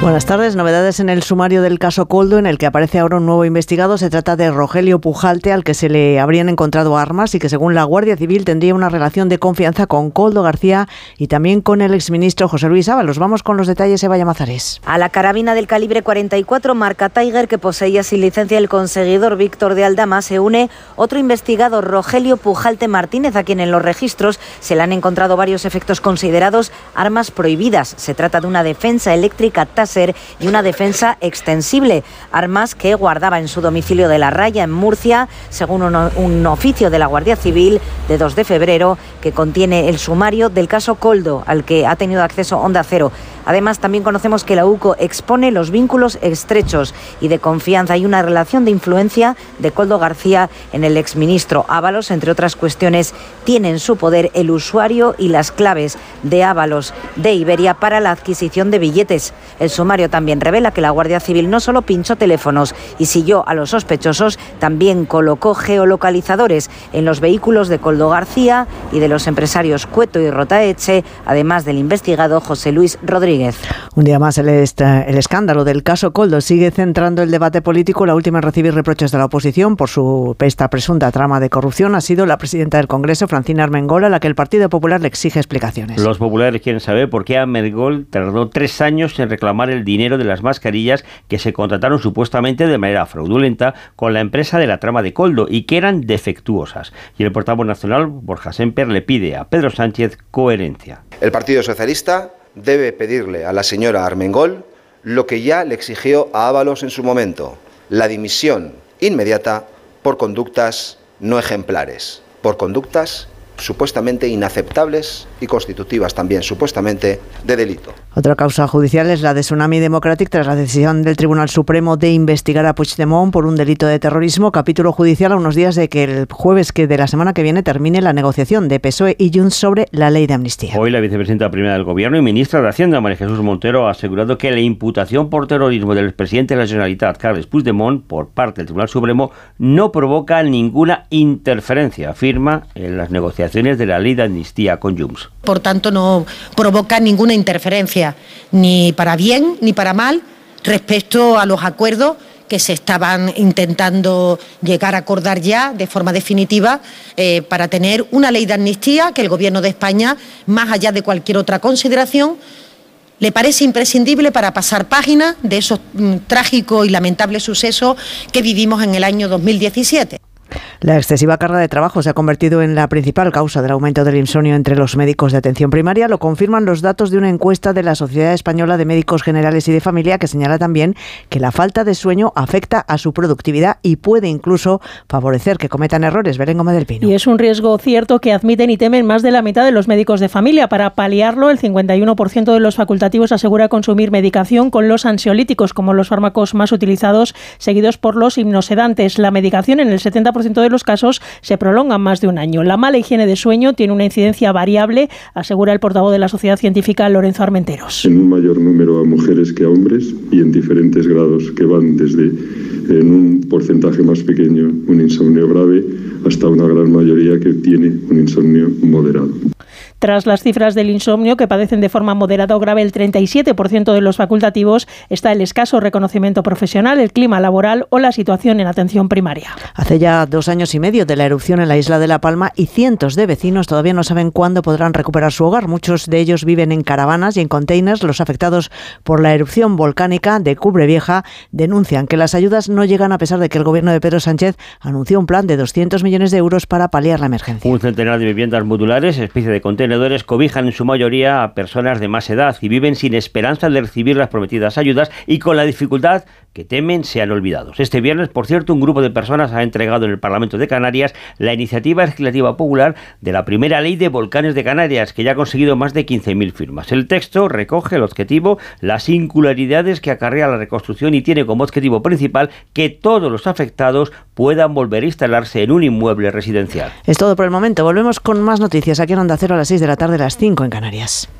Buenas tardes. Novedades en el sumario del caso Coldo, en el que aparece ahora un nuevo investigado. Se trata de Rogelio Pujalte, al que se le habrían encontrado armas y que, según la Guardia Civil, tendría una relación de confianza con Coldo García y también con el exministro José Luis Ábalos. Vamos con los detalles, Eva Llamazares. A la carabina del calibre 44 marca Tiger, que poseía sin licencia el conseguidor Víctor de Aldama, se une otro investigado, Rogelio Pujalte Martínez, a quien en los registros se le han encontrado varios efectos considerados armas prohibidas. Se trata de una defensa eléctrica y una defensa extensible, armas que guardaba en su domicilio de La Raya, en Murcia, según un, oficio de la Guardia Civil de 2 de febrero que contiene el sumario del caso Coldo, al que ha tenido acceso Onda Cero. Además, también conocemos que la UCO expone los vínculos estrechos y de confianza y una relación de influencia de Coldo García en el exministro Ábalos. Entre otras cuestiones, tiene en su poder el usuario y las claves de Ábalos de Iberia para la adquisición de billetes. El sumario también revela que la Guardia Civil no solo pinchó teléfonos y siguió a los sospechosos, también colocó geolocalizadores en los vehículos de Coldo García y de los empresarios Cueto y Rotaeche, además del investigado José Luis Rodríguez. Un día más el, el escándalo del caso Coldo sigue centrando el debate político. La última en recibir reproches de la oposición por su esta presunta trama de corrupción ha sido la presidenta del Congreso, Francina Armengol, a la que el Partido Popular le exige explicaciones. Los populares quieren saber por qué Armengol tardó tres años en reclamar el dinero de las mascarillas que se contrataron supuestamente de manera fraudulenta con la empresa de la trama de Coldo y que eran defectuosas. Y el portavoz nacional, Borja Semper, le pide a Pedro Sánchez coherencia. El Partido Socialista debe pedirle a la señora Armengol lo que ya le exigió a Ábalos en su momento, la dimisión inmediata por conductas no ejemplares, por conductas supuestamente inaceptables y constitutivas también supuestamente de delito. Otra causa judicial es la de Tsunami Democratic tras la decisión del Tribunal Supremo de investigar a Puigdemont por un delito de terrorismo. Capítulo judicial a unos días de que el jueves que de la semana que viene termine la negociación de PSOE y Junts sobre la ley de amnistía. Hoy la vicepresidenta primera del Gobierno y ministra de Hacienda, María Jesús Montero, ha asegurado que la imputación por terrorismo del presidente de la Generalitat, Carles Puigdemont, por parte del Tribunal Supremo, no provoca ninguna interferencia, afirma en las negociaciones de la ley de amnistía con Junts por tanto no provoca ninguna interferencia, ni para bien ni para mal, respecto a los acuerdos que se estaban intentando llegar a acordar ya de forma definitiva eh, para tener una ley de amnistía que el Gobierno de España, más allá de cualquier otra consideración, le parece imprescindible para pasar página de esos mm, trágicos y lamentables sucesos que vivimos en el año 2017. La excesiva carga de trabajo se ha convertido en la principal causa del aumento del insomnio entre los médicos de atención primaria. Lo confirman los datos de una encuesta de la Sociedad Española de Médicos Generales y de Familia que señala también que la falta de sueño afecta a su productividad y puede incluso favorecer que cometan errores. Belén Gómez del Pino. Y es un riesgo cierto que admiten y temen más de la mitad de los médicos de familia. Para paliarlo, el 51% de los facultativos asegura consumir medicación con los ansiolíticos como los fármacos más utilizados, seguidos por los hipnosedantes. La medicación en el 70% de los casos se prolongan más de un año. La mala higiene de sueño tiene una incidencia variable, asegura el portavoz de la Sociedad Científica Lorenzo Armenteros. En un mayor número a mujeres que a hombres y en diferentes grados que van desde en un porcentaje más pequeño un insomnio grave hasta una gran mayoría que tiene un insomnio moderado. Tras las cifras del insomnio que padecen de forma moderada o grave el 37% de los facultativos, está el escaso reconocimiento profesional, el clima laboral o la situación en atención primaria. Hace ya dos años y medio de la erupción en la isla de La Palma y cientos de vecinos todavía no saben cuándo podrán recuperar su hogar. Muchos de ellos viven en caravanas y en containers. Los afectados por la erupción volcánica de Cubre Vieja denuncian que las ayudas no llegan a pesar de que el gobierno de Pedro Sánchez anunció un plan de 200 millones de euros para paliar la emergencia. Un centenar de viviendas modulares, especie de contenedores cobijan en su mayoría a personas de más edad y viven sin esperanza de recibir las prometidas ayudas y con la dificultad que temen sean olvidados. Este viernes, por cierto, un grupo de personas ha entregado en el Parlamento de Canarias la iniciativa legislativa popular de la primera ley de volcanes de Canarias, que ya ha conseguido más de 15.000 firmas. El texto recoge el objetivo, las singularidades que acarrea la reconstrucción y tiene como objetivo principal que todos los afectados puedan volver a instalarse en un inmueble residencial. Es todo por el momento. Volvemos con más noticias aquí en Onda Cero a las 6 de la tarde, a las 5 en Canarias.